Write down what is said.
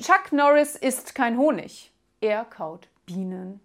Chuck Norris isst kein Honig. Er kaut Bienen.